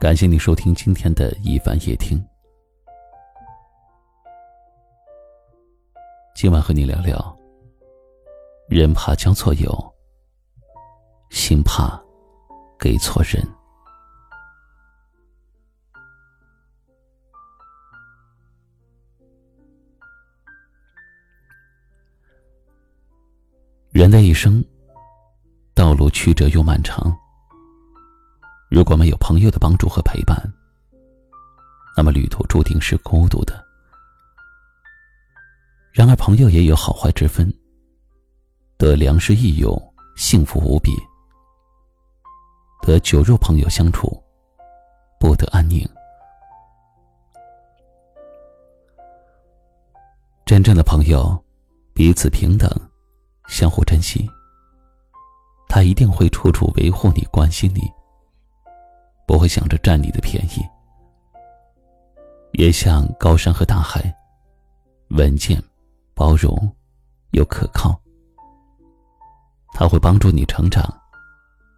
感谢你收听今天的一凡夜听。今晚和你聊聊：人怕交错友，心怕给错人。人的一生，道路曲折又漫长。如果没有朋友的帮助和陪伴，那么旅途注定是孤独的。然而，朋友也有好坏之分。得良师益友，幸福无比；得酒肉朋友相处，不得安宁。真正的朋友，彼此平等，相互珍惜。他一定会处处维护你，关心你。不会想着占你的便宜，也像高山和大海，稳健、包容又可靠。他会帮助你成长，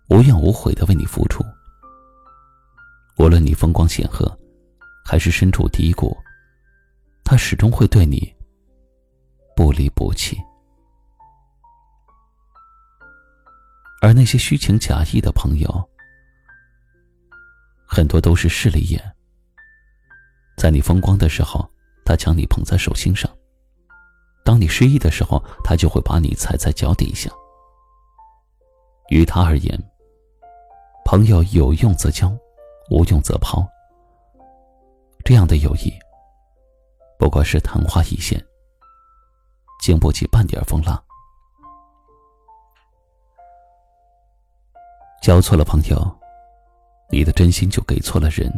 无怨无悔的为你付出。无论你风光显赫，还是身处低谷，他始终会对你不离不弃。而那些虚情假意的朋友，很多都是势利眼。在你风光的时候，他将你捧在手心上；当你失意的时候，他就会把你踩在脚底下。于他而言，朋友有用则交，无用则抛。这样的友谊，不过是昙花一现，经不起半点风浪。交错了朋友。你的真心就给错了人，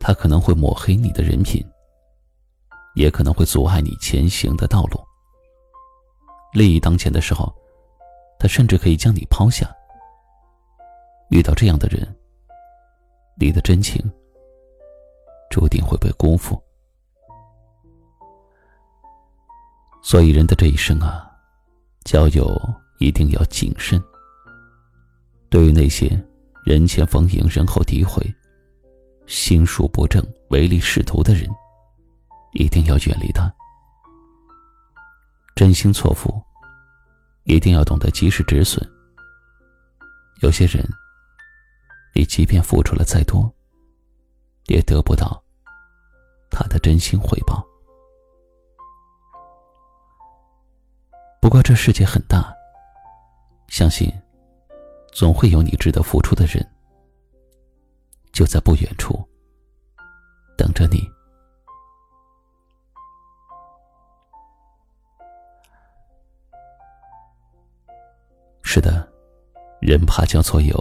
他可能会抹黑你的人品，也可能会阻碍你前行的道路。利益当前的时候，他甚至可以将你抛下。遇到这样的人，你的真情注定会被辜负。所以，人的这一生啊，交友一定要谨慎。对于那些。人前逢迎，人后诋毁，心术不正、唯利是图的人，一定要远离他。真心错付，一定要懂得及时止损。有些人，你即便付出了再多，也得不到他的真心回报。不过这世界很大，相信。总会有你值得付出的人，就在不远处等着你。是的，人怕交错友，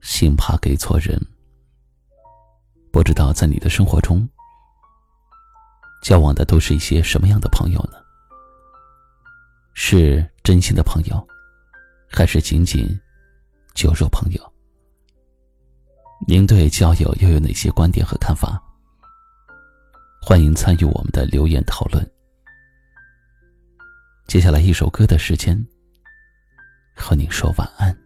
心怕给错人。不知道在你的生活中，交往的都是一些什么样的朋友呢？是真心的朋友，还是仅仅？酒肉朋友，您对交友又有哪些观点和看法？欢迎参与我们的留言讨论。接下来一首歌的时间，和您说晚安。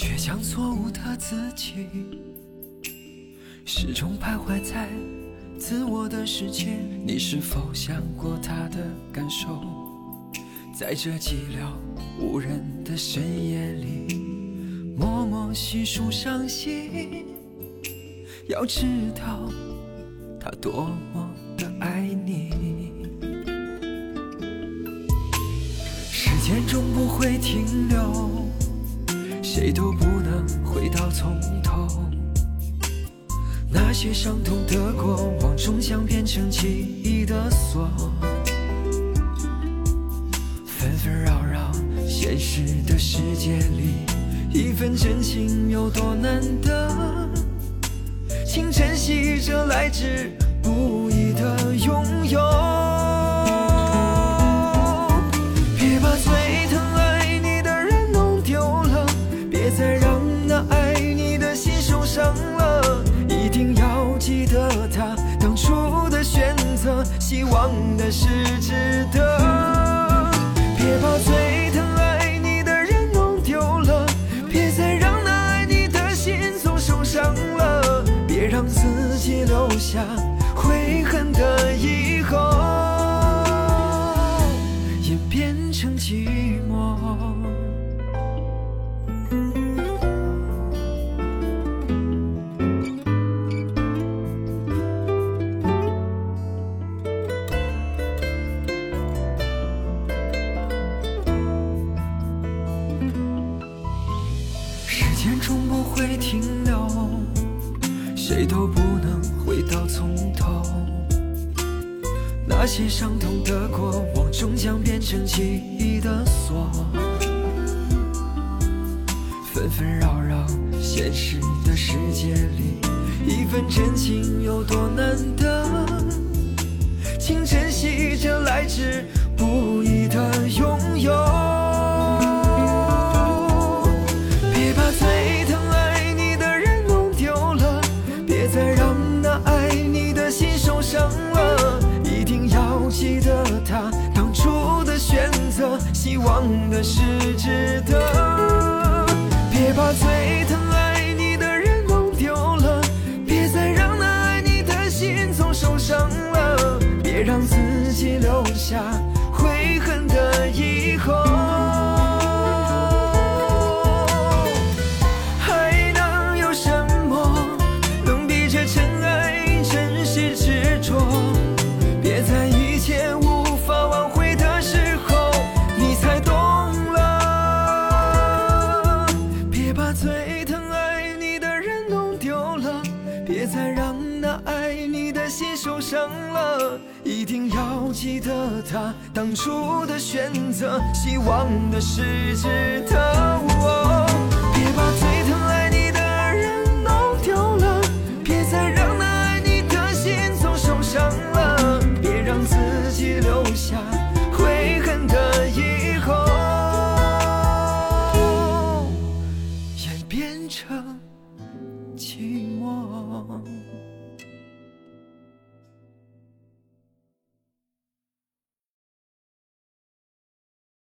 却将错误的自己始终徘徊在自我的世界，你是否想过他的感受？在这寂寥无人的深夜里，默默细数伤心。要知道，他多么的爱你。时间终不会停留。谁都不能回到从头，那些伤痛的过往，终将变成记忆的锁。纷纷扰扰，现实的世界里，一份真情有多难得？请珍惜这来之记得他当初的选择，希望的是值得。别把最疼爱你的人弄丢了，别再让那爱你的心总受伤了，别让自己留下悔恨的那些伤痛的过往，终将变成记忆的锁。纷纷扰扰，现实的世界里，一份真情有多难得？请珍惜这来之忘，的是值得。别把最疼爱你的人弄丢了，别再让那爱你的心总受伤了。别让自己留下他当初的选择，希望的是值得。我